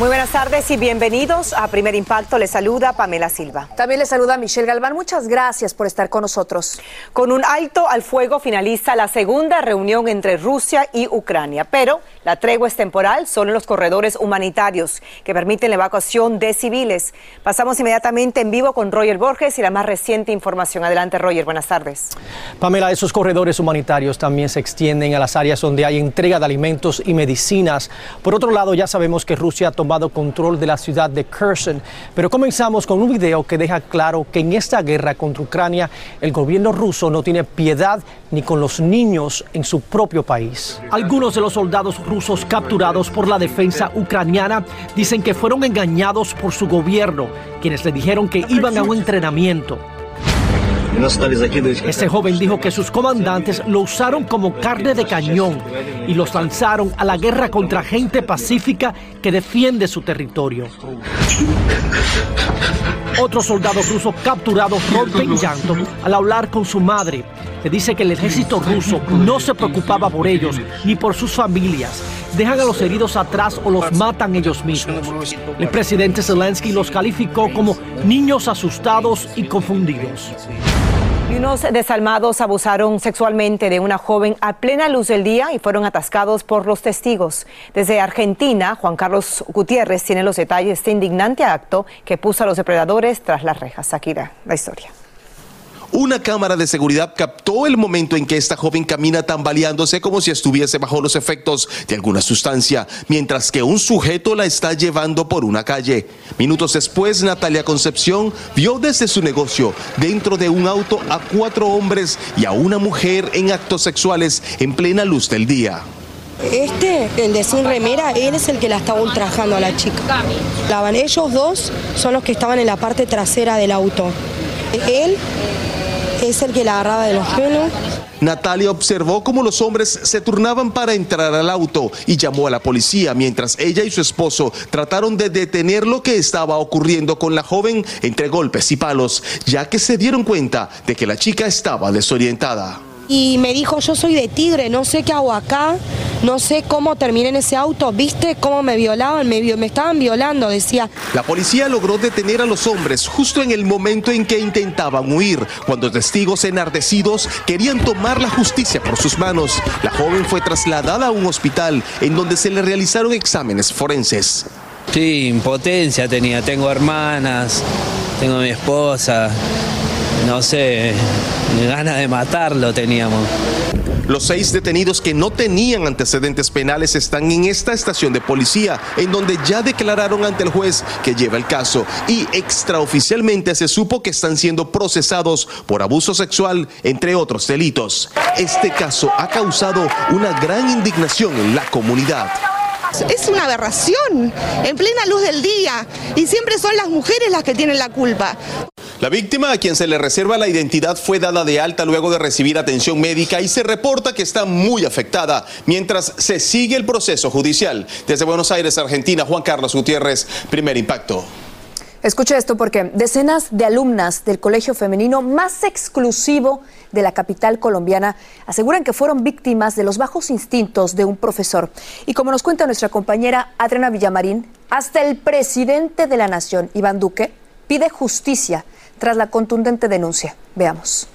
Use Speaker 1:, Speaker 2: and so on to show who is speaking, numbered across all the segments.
Speaker 1: Muy buenas tardes y bienvenidos a Primer Impacto. Les saluda Pamela Silva.
Speaker 2: También les saluda Michelle Galván. Muchas gracias por estar con nosotros.
Speaker 1: Con un alto al fuego finaliza la segunda reunión entre Rusia y Ucrania, pero la tregua es temporal, solo en los corredores humanitarios que permiten la evacuación de civiles. Pasamos inmediatamente en vivo con Roger Borges y la más reciente información. Adelante, Roger. Buenas tardes.
Speaker 3: Pamela, esos corredores humanitarios también se extienden a las áreas donde hay entrega de alimentos y medicinas. Por otro lado, ya sabemos que Rusia ha control de la ciudad de Kherson. Pero comenzamos con un video que deja claro que en esta guerra contra Ucrania el gobierno ruso no tiene piedad ni con los niños en su propio país. Algunos de los soldados rusos capturados por la defensa ucraniana dicen que fueron engañados por su gobierno, quienes le dijeron que iban a un entrenamiento. Este joven dijo que sus comandantes lo usaron como carne de cañón y los lanzaron a la guerra contra gente pacífica que defiende su territorio. Otro soldado ruso capturado rompe en llanto al hablar con su madre. Le dice que el ejército ruso no se preocupaba por ellos ni por sus familias. Dejan a los heridos atrás o los matan ellos mismos. El presidente Zelensky los calificó como niños asustados y confundidos.
Speaker 1: Y unos desalmados abusaron sexualmente de una joven a plena luz del día y fueron atascados por los testigos. Desde Argentina, Juan Carlos Gutiérrez tiene los detalles de este indignante acto que puso a los depredadores tras las rejas. Akira, la historia.
Speaker 4: Una cámara de seguridad captó el momento en que esta joven camina tambaleándose como si estuviese bajo los efectos de alguna sustancia, mientras que un sujeto la está llevando por una calle. Minutos después, Natalia Concepción vio desde su negocio, dentro de un auto, a cuatro hombres y a una mujer en actos sexuales en plena luz del día.
Speaker 5: Este, el de sin remera, él es el que la estaba ultrajando a la chica. Ellos dos son los que estaban en la parte trasera del auto. Él es el que la agarraba de los pelos.
Speaker 4: Natalia observó cómo los hombres se turnaban para entrar al auto y llamó a la policía mientras ella y su esposo trataron de detener lo que estaba ocurriendo con la joven entre golpes y palos, ya que se dieron cuenta de que la chica estaba desorientada
Speaker 5: y me dijo, yo soy de Tigre, no sé qué hago acá, no sé cómo terminé en ese auto, ¿viste cómo me violaban? Me, me estaban violando, decía.
Speaker 4: La policía logró detener a los hombres justo en el momento en que intentaban huir, cuando testigos enardecidos querían tomar la justicia por sus manos. La joven fue trasladada a un hospital en donde se le realizaron exámenes forenses.
Speaker 6: Sí, impotencia tenía, tengo hermanas, tengo mi esposa, no sé, ganas de matarlo teníamos.
Speaker 4: Los seis detenidos que no tenían antecedentes penales están en esta estación de policía, en donde ya declararon ante el juez que lleva el caso y extraoficialmente se supo que están siendo procesados por abuso sexual, entre otros delitos. Este caso ha causado una gran indignación en la comunidad.
Speaker 7: Es una aberración, en plena luz del día, y siempre son las mujeres las que tienen la culpa.
Speaker 4: La víctima, a quien se le reserva la identidad, fue dada de alta luego de recibir atención médica y se reporta que está muy afectada mientras se sigue el proceso judicial. Desde Buenos Aires, Argentina, Juan Carlos Gutiérrez, primer impacto.
Speaker 8: Escuche esto porque decenas de alumnas del colegio femenino más exclusivo de la capital colombiana aseguran que fueron víctimas de los bajos instintos de un profesor. Y como nos cuenta nuestra compañera Adriana Villamarín, hasta el presidente de la nación, Iván Duque, pide justicia tras la contundente denuncia. Veamos.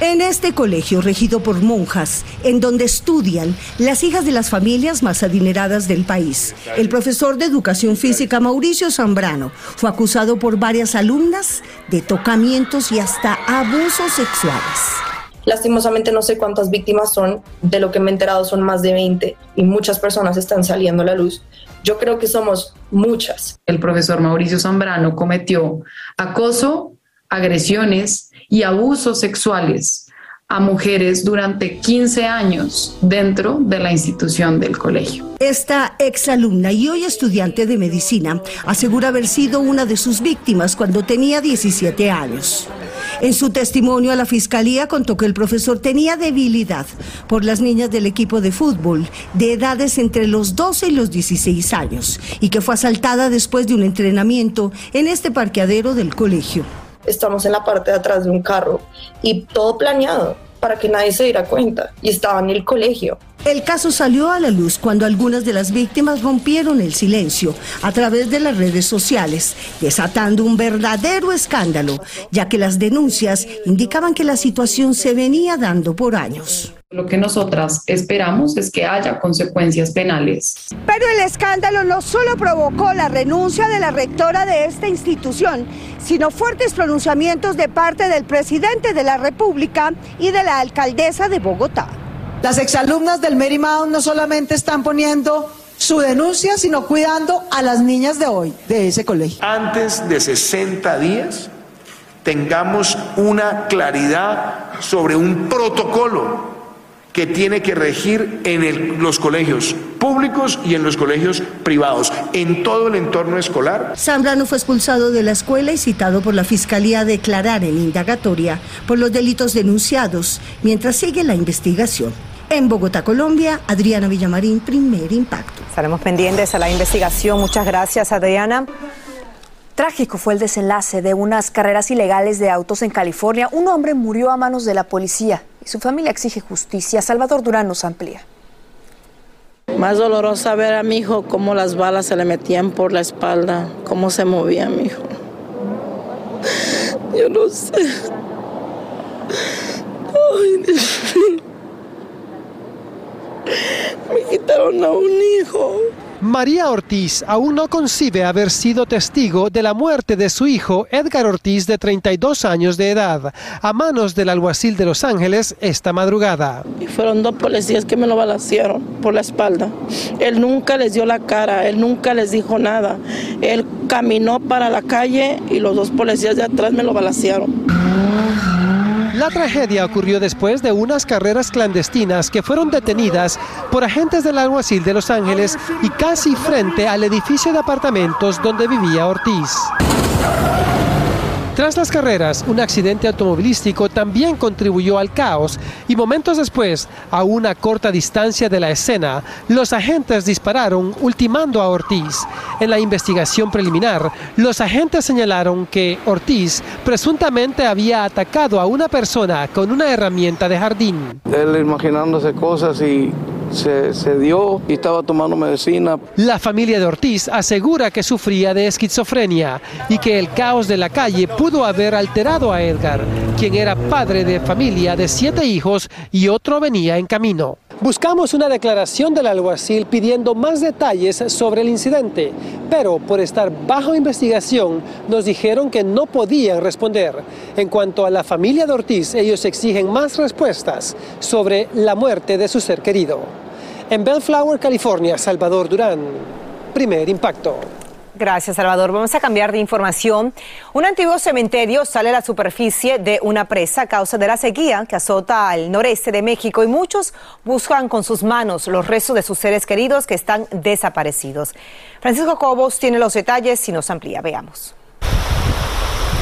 Speaker 9: En este colegio regido por monjas, en donde estudian las hijas de las familias más adineradas del país, el profesor de educación física Mauricio Zambrano fue acusado por varias alumnas de tocamientos y hasta abusos sexuales.
Speaker 10: Lastimosamente no sé cuántas víctimas son, de lo que me he enterado son más de 20 y muchas personas están saliendo a la luz. Yo creo que somos muchas.
Speaker 11: El profesor Mauricio Zambrano cometió acoso, agresiones, y abusos sexuales a mujeres durante 15 años dentro de la institución del colegio.
Speaker 9: Esta exalumna y hoy estudiante de medicina asegura haber sido una de sus víctimas cuando tenía 17 años. En su testimonio a la fiscalía contó que el profesor tenía debilidad por las niñas del equipo de fútbol de edades entre los 12 y los 16 años y que fue asaltada después de un entrenamiento en este parqueadero del colegio.
Speaker 10: Estamos en la parte de atrás de un carro y todo planeado para que nadie se diera cuenta y estaba en el colegio.
Speaker 9: El caso salió a la luz cuando algunas de las víctimas rompieron el silencio a través de las redes sociales, desatando un verdadero escándalo, ya que las denuncias indicaban que la situación se venía dando por años.
Speaker 11: Lo que nosotras esperamos es que haya consecuencias penales.
Speaker 9: Pero el escándalo no solo provocó la renuncia de la rectora de esta institución, sino fuertes pronunciamientos de parte del presidente de la República y de la alcaldesa de Bogotá.
Speaker 12: Las exalumnas del Mount no solamente están poniendo su denuncia, sino cuidando a las niñas de hoy, de ese colegio.
Speaker 13: Antes de 60 días, tengamos una claridad sobre un protocolo que tiene que regir en los colegios públicos y en los colegios privados, en todo el entorno escolar.
Speaker 9: Zambrano fue expulsado de la escuela y citado por la Fiscalía a declarar en indagatoria por los delitos denunciados, mientras sigue la investigación. En Bogotá, Colombia, Adriana Villamarín, primer impacto.
Speaker 1: Estaremos pendientes a la investigación. Muchas gracias, Adriana.
Speaker 8: Trágico fue el desenlace de unas carreras ilegales de autos en California. Un hombre murió a manos de la policía y su familia exige justicia. Salvador Durán nos amplía.
Speaker 14: Más dolorosa ver a mi hijo cómo las balas se le metían por la espalda, cómo se movía mi hijo. Yo no sé. Ay, Me quitaron a un hijo.
Speaker 15: María Ortiz aún no concibe haber sido testigo de la muerte de su hijo Edgar Ortiz de 32 años de edad a manos del alguacil de Los Ángeles esta madrugada.
Speaker 14: Fueron dos policías que me lo balacearon por la espalda. Él nunca les dio la cara, él nunca les dijo nada. Él caminó para la calle y los dos policías de atrás me lo balacearon.
Speaker 15: La tragedia ocurrió después de unas carreras clandestinas que fueron detenidas por agentes del alguacil de Los Ángeles y casi frente al edificio de apartamentos donde vivía Ortiz. Tras las carreras, un accidente automovilístico también contribuyó al caos y momentos después, a una corta distancia de la escena, los agentes dispararon ultimando a Ortiz. En la investigación preliminar, los agentes señalaron que Ortiz presuntamente había atacado a una persona con una herramienta de jardín.
Speaker 16: Él imaginándose cosas y se, dio y estaba tomando medicina.
Speaker 15: La familia de Ortiz asegura que sufría de esquizofrenia y que el caos de la calle pudo haber alterado a Edgar, quien era padre de familia de siete hijos y otro venía en camino. Buscamos una declaración del alguacil pidiendo más detalles sobre el incidente, pero por estar bajo investigación nos dijeron que no podían responder. En cuanto a la familia de Ortiz, ellos exigen más respuestas sobre la muerte de su ser querido. En Bellflower, California, Salvador Durán, primer impacto.
Speaker 1: Gracias, Salvador. Vamos a cambiar de información. Un antiguo cementerio sale a la superficie de una presa a causa de la sequía que azota al noreste de México y muchos buscan con sus manos los restos de sus seres queridos que están desaparecidos. Francisco Cobos tiene los detalles y nos amplía. Veamos.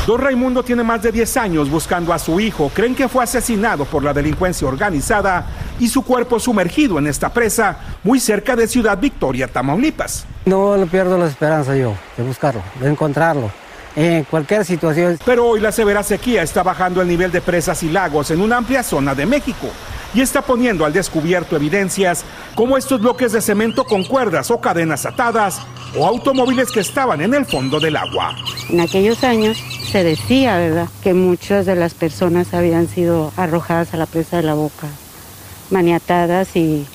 Speaker 17: Don Raimundo tiene más de 10 años buscando a su hijo. Creen que fue asesinado por la delincuencia organizada y su cuerpo sumergido en esta presa muy cerca de Ciudad Victoria, Tamaulipas.
Speaker 18: No le pierdo la esperanza yo de buscarlo, de encontrarlo. En cualquier situación.
Speaker 17: Pero hoy la severa sequía está bajando el nivel de presas y lagos en una amplia zona de México y está poniendo al descubierto evidencias como estos bloques de cemento con cuerdas o cadenas atadas o automóviles que estaban en el fondo del agua.
Speaker 19: En aquellos años se decía, ¿verdad?, que muchas de las personas habían sido arrojadas a la presa de la boca, maniatadas y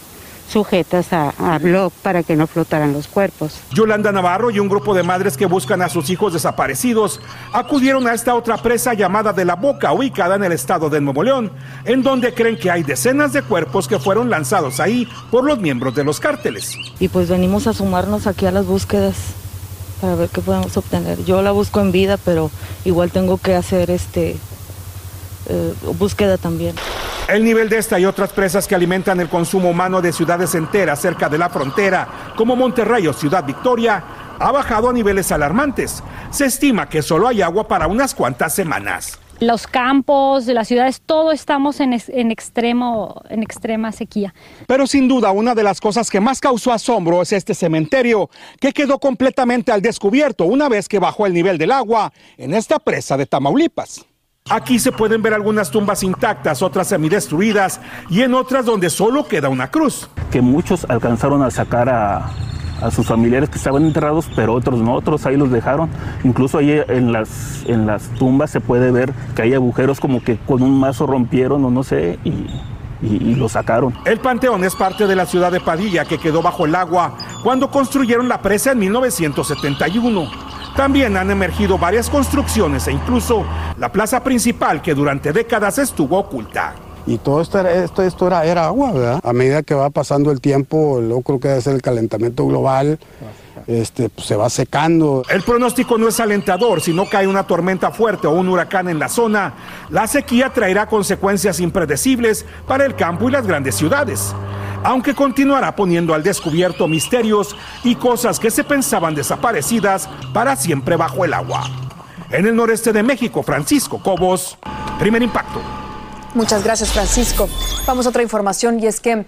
Speaker 19: sujetas a, a bloc para que no flotaran los cuerpos.
Speaker 17: Yolanda Navarro y un grupo de madres que buscan a sus hijos desaparecidos acudieron a esta otra presa llamada de la Boca, ubicada en el estado de Nuevo León, en donde creen que hay decenas de cuerpos que fueron lanzados ahí por los miembros de los cárteles.
Speaker 19: Y pues venimos a sumarnos aquí a las búsquedas para ver qué podemos obtener. Yo la busco en vida, pero igual tengo que hacer este eh, búsqueda también.
Speaker 17: El nivel de esta y otras presas que alimentan el consumo humano de ciudades enteras cerca de la frontera, como Monterrey o Ciudad Victoria, ha bajado a niveles alarmantes. Se estima que solo hay agua para unas cuantas semanas.
Speaker 20: Los campos, las ciudades, todo estamos en, en, extremo, en extrema sequía.
Speaker 17: Pero sin duda una de las cosas que más causó asombro es este cementerio, que quedó completamente al descubierto una vez que bajó el nivel del agua en esta presa de Tamaulipas. Aquí se pueden ver algunas tumbas intactas, otras semidestruidas y en otras donde solo queda una cruz.
Speaker 21: Que muchos alcanzaron a sacar a, a sus familiares que estaban enterrados, pero otros no, otros ahí los dejaron. Incluso ahí en las, en las tumbas se puede ver que hay agujeros como que con un mazo rompieron o no sé, y, y, y lo sacaron.
Speaker 17: El panteón es parte de la ciudad de Padilla que quedó bajo el agua cuando construyeron la presa en 1971. También han emergido varias construcciones e incluso la plaza principal que durante décadas estuvo oculta.
Speaker 6: Y todo esto era, esto, esto era, era agua, ¿verdad? A medida que va pasando el tiempo, yo creo que ser el calentamiento global, este, pues, se va secando.
Speaker 17: El pronóstico no es alentador. Si no cae una tormenta fuerte o un huracán en la zona, la sequía traerá consecuencias impredecibles para el campo y las grandes ciudades aunque continuará poniendo al descubierto misterios y cosas que se pensaban desaparecidas para siempre bajo el agua. En el noreste de México, Francisco Cobos, primer impacto.
Speaker 8: Muchas gracias, Francisco. Vamos a otra información y es que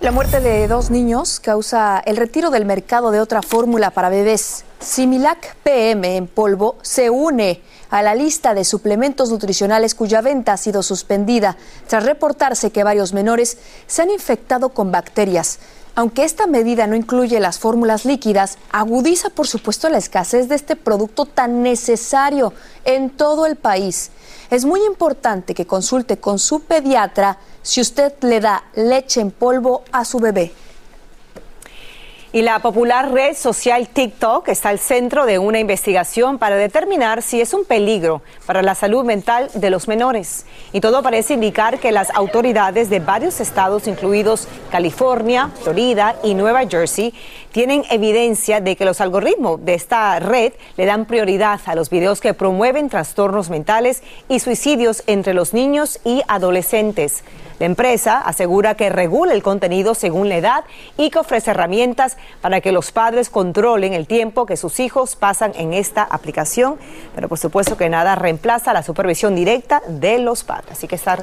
Speaker 8: la muerte de dos niños causa el retiro del mercado de otra fórmula para bebés. Similac PM en polvo se une a la lista de suplementos nutricionales cuya venta ha sido suspendida tras reportarse que varios menores se han infectado con bacterias. Aunque esta medida no incluye las fórmulas líquidas, agudiza por supuesto la escasez de este producto tan necesario en todo el país. Es muy importante que consulte con su pediatra si usted le da leche en polvo a su bebé.
Speaker 1: Y la popular red social TikTok está al centro de una investigación para determinar si es un peligro para la salud mental de los menores. Y todo parece indicar que las autoridades de varios estados, incluidos California, Florida y Nueva Jersey, tienen evidencia de que los algoritmos de esta red le dan prioridad a los videos que promueven trastornos mentales y suicidios entre los niños y adolescentes. La empresa asegura que regula el contenido según la edad y que ofrece herramientas para que los padres controlen el tiempo que sus hijos pasan en esta aplicación, pero por supuesto que nada reemplaza la supervisión directa de los padres. Así que estar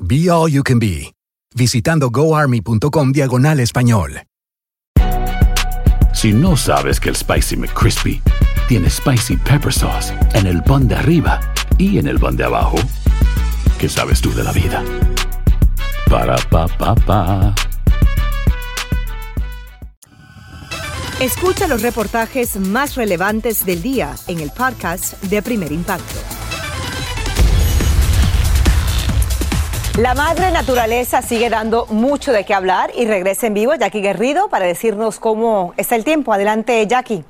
Speaker 22: Be All You Can Be, visitando goarmy.com diagonal español.
Speaker 23: Si no sabes que el Spicy McCrispy tiene Spicy Pepper Sauce en el pan de arriba y en el pan de abajo, ¿qué sabes tú de la vida? Para, pa, pa, pa.
Speaker 24: Escucha los reportajes más relevantes del día en el podcast de Primer Impacto
Speaker 1: La madre naturaleza sigue dando mucho de qué hablar y regresa en vivo Jackie Guerrido para decirnos cómo está el tiempo. Adelante, Jackie.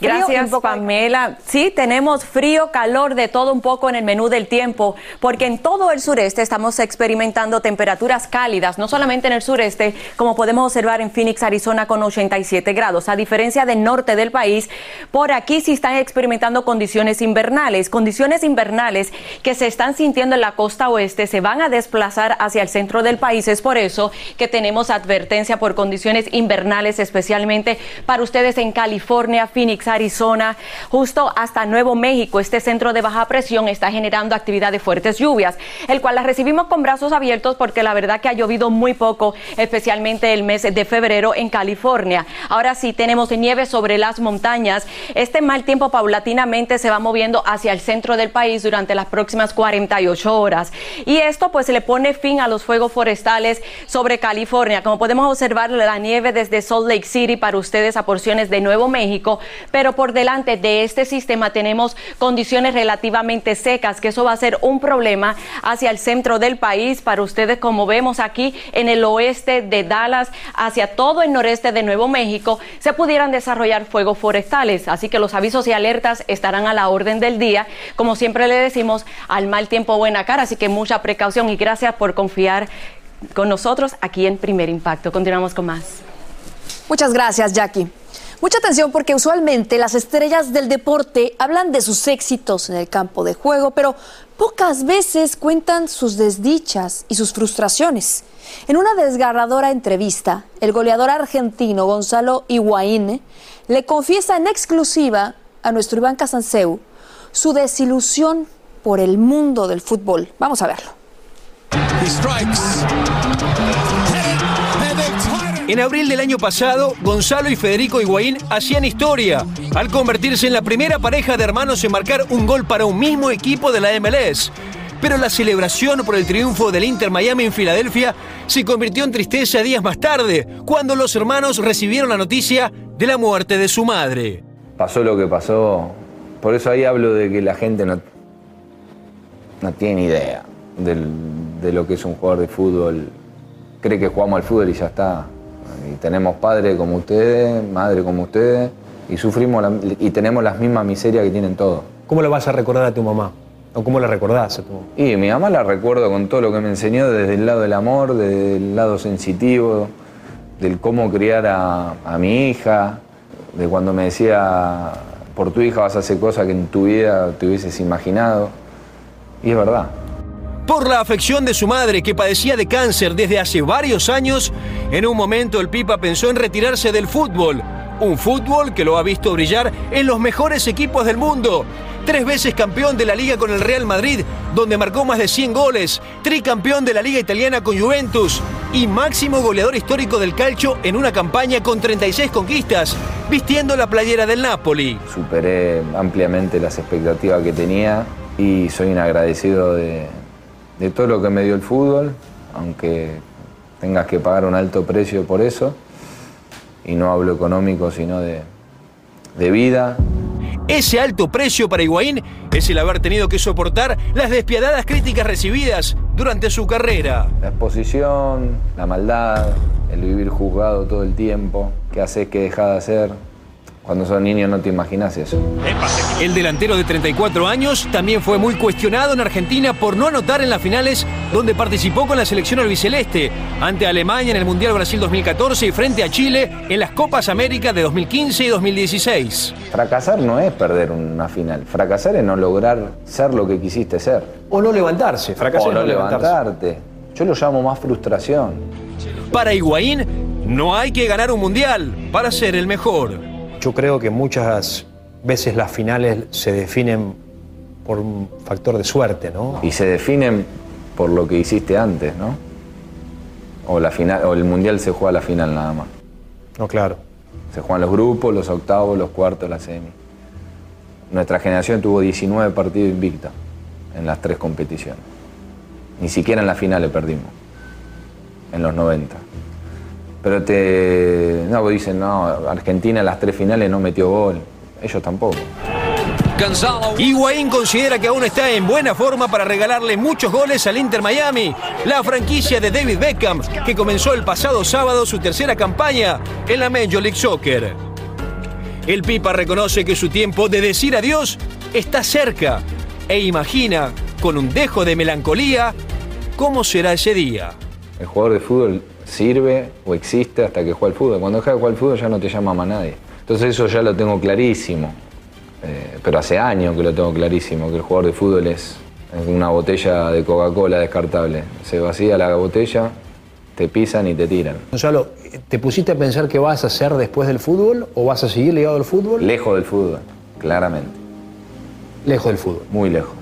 Speaker 25: Gracias, Pamela. Sí, tenemos frío, calor, de todo un poco en el menú del tiempo, porque en todo el sureste estamos experimentando temperaturas cálidas, no solamente en el sureste, como podemos observar en Phoenix, Arizona, con 87 grados. A diferencia del norte del país, por aquí sí están experimentando condiciones invernales, condiciones invernales que se están sintiendo en la costa oeste, se van a desplazar hacia el centro del país. Es por eso que tenemos advertencia por condiciones invernales, especialmente para ustedes en California, Phoenix, Arizona, justo hasta Nuevo México. Este centro de baja presión está generando actividad de fuertes lluvias, el cual las recibimos con brazos abiertos porque la verdad que ha llovido muy poco, especialmente el mes de febrero en California. Ahora sí tenemos nieve sobre las montañas. Este mal tiempo paulatinamente se va moviendo hacia el centro del país durante las próximas 48 horas. Y esto pues le pone fin a los fuegos forestales sobre California. Como podemos observar, la nieve desde Salt Lake City para ustedes a porciones de Nuevo México pero por delante de este sistema tenemos condiciones relativamente secas, que eso va a ser un problema hacia el centro del país para ustedes, como vemos aquí en el oeste de Dallas, hacia todo el noreste de Nuevo México, se pudieran desarrollar fuegos forestales. Así que los avisos y alertas estarán a la orden del día. Como siempre le decimos, al mal tiempo buena cara, así que mucha precaución y gracias por confiar con nosotros aquí en Primer Impacto. Continuamos con más.
Speaker 8: Muchas gracias, Jackie. Mucha atención porque usualmente las estrellas del deporte hablan de sus éxitos en el campo de juego, pero pocas veces cuentan sus desdichas y sus frustraciones. En una desgarradora entrevista, el goleador argentino Gonzalo Higuaín le confiesa en exclusiva a nuestro Iván Casanseu su desilusión por el mundo del fútbol. Vamos a verlo.
Speaker 26: En abril del año pasado, Gonzalo y Federico Higuaín hacían historia al convertirse en la primera pareja de hermanos en marcar un gol para un mismo equipo de la MLS. Pero la celebración por el triunfo del Inter Miami en Filadelfia se convirtió en tristeza días más tarde, cuando los hermanos recibieron la noticia de la muerte de su madre.
Speaker 27: Pasó lo que pasó, por eso ahí hablo de que la gente no, tiene idea de lo que es un jugador de fútbol. Cree que jugamos al fútbol y ya está. Y tenemos padres como ustedes, madre como ustedes, y sufrimos y tenemos las mismas miserias que tienen todos.
Speaker 26: ¿Cómo le vas a recordar a tu mamá? ¿O cómo la recordás a tu mamá?
Speaker 27: Y mi mamá la recuerdo con todo lo que me enseñó desde el lado del amor, desde el lado sensitivo, del cómo criar a, a mi hija, de cuando me decía, por tu hija vas a hacer cosas que en tu vida te hubieses imaginado. Y es verdad.
Speaker 26: Por la afección de su madre, que padecía de cáncer desde hace varios años, en un momento el Pipa pensó en retirarse del fútbol. Un fútbol que lo ha visto brillar en los mejores equipos del mundo. Tres veces campeón de la liga con el Real Madrid, donde marcó más de 100 goles. Tricampeón de la liga italiana con Juventus. Y máximo goleador histórico del calcio en una campaña con 36 conquistas, vistiendo la playera del Napoli.
Speaker 27: Superé ampliamente las expectativas que tenía y soy un agradecido de, de todo lo que me dio el fútbol, aunque tengas que pagar un alto precio por eso. Y no hablo económico, sino de, de vida.
Speaker 26: Ese alto precio para Higuaín es el haber tenido que soportar las despiadadas críticas recibidas durante su carrera.
Speaker 27: La exposición, la maldad, el vivir juzgado todo el tiempo, qué haces, qué dejas de hacer. Cuando sos niño no te imaginas eso.
Speaker 26: El delantero de 34 años también fue muy cuestionado en Argentina por no anotar en las finales donde participó con la selección albiceleste, ante Alemania en el Mundial Brasil 2014 y frente a Chile en las Copas América de 2015 y 2016.
Speaker 27: Fracasar no es perder una final, fracasar es no lograr ser lo que quisiste ser.
Speaker 26: O no levantarse, fracasar
Speaker 27: o no, levantarte. Yo lo llamo más frustración.
Speaker 26: Para Higuaín, no hay que ganar un mundial para ser el mejor.
Speaker 28: Yo creo que muchas veces las finales se definen por un factor de suerte, ¿no?
Speaker 27: Y se definen por lo que hiciste antes, ¿no? O, la final, o el mundial se juega a la final nada más.
Speaker 28: No, claro.
Speaker 27: Se juegan los grupos, los octavos, los cuartos, la semi. Nuestra generación tuvo 19 partidos invictos en las tres competiciones. Ni siquiera en las finales perdimos, en los 90. Pero te. No, dicen, no, Argentina en las tres finales no metió gol. Ellos tampoco.
Speaker 26: Higuaín considera que aún está en buena forma para regalarle muchos goles al Inter Miami, la franquicia de David Beckham, que comenzó el pasado sábado su tercera campaña en la Major League Soccer. El Pipa reconoce que su tiempo de decir adiós está cerca e imagina, con un dejo de melancolía, cómo será ese día.
Speaker 27: El jugador de fútbol sirve o existe hasta que juega al fútbol. Cuando deja de jugar al fútbol ya no te llama más nadie. Entonces eso ya lo tengo clarísimo. Eh, pero hace años que lo tengo clarísimo, que el jugador de fútbol es una botella de Coca-Cola descartable. Se vacía la botella, te pisan y te tiran.
Speaker 28: Gonzalo, ¿te pusiste a pensar qué vas a hacer después del fútbol o vas a seguir ligado al fútbol?
Speaker 27: Lejos del fútbol, claramente.
Speaker 28: Lejos del fútbol.
Speaker 27: Muy lejos.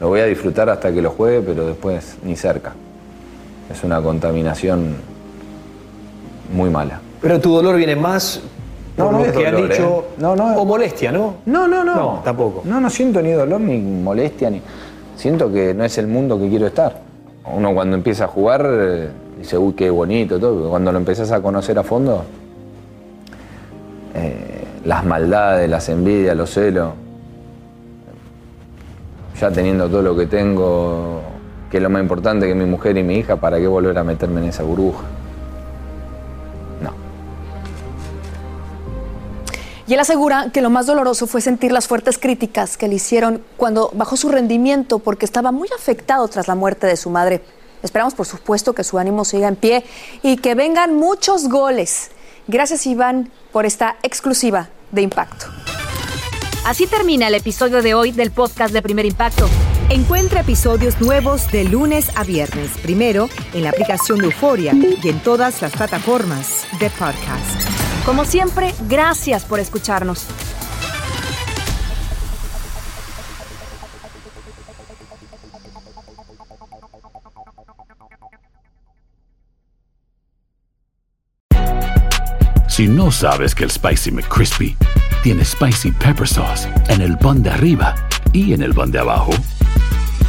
Speaker 27: Lo voy a disfrutar hasta que lo juegue, pero después ni cerca. Es contaminación muy mala.
Speaker 28: Pero tu dolor viene más
Speaker 27: no, no,
Speaker 28: que han dicho.
Speaker 27: ¿eh? No, no.
Speaker 28: O molestia, ¿no?
Speaker 27: No, no, no.
Speaker 28: No, tampoco.
Speaker 27: No, no siento ni dolor ni molestia ni. Siento que no es el mundo que quiero estar. Uno cuando empieza a jugar eh, dice, uy, qué bonito, todo. Cuando lo empezás a conocer a fondo, eh, las maldades, las envidias, los celos, ya teniendo todo lo que tengo, que es lo más importante que mi mujer y mi hija, ¿para qué volver a meterme en esa burbuja?
Speaker 8: Y él asegura que lo más doloroso fue sentir las fuertes críticas que le hicieron cuando bajó su rendimiento porque estaba muy afectado tras la muerte de su madre. Esperamos, por supuesto, que su ánimo siga en pie y que vengan muchos goles. Gracias, Iván, por esta exclusiva de Impacto.
Speaker 24: Así termina el episodio de hoy del podcast de Primer Impacto. Encuentra episodios nuevos de lunes a viernes, primero en la aplicación de Euforia y en todas las plataformas de podcast. Como siempre, gracias por escucharnos.
Speaker 23: Si no sabes que el Spicy McCrispy tiene Spicy Pepper Sauce en el pan de arriba y en el pan de abajo,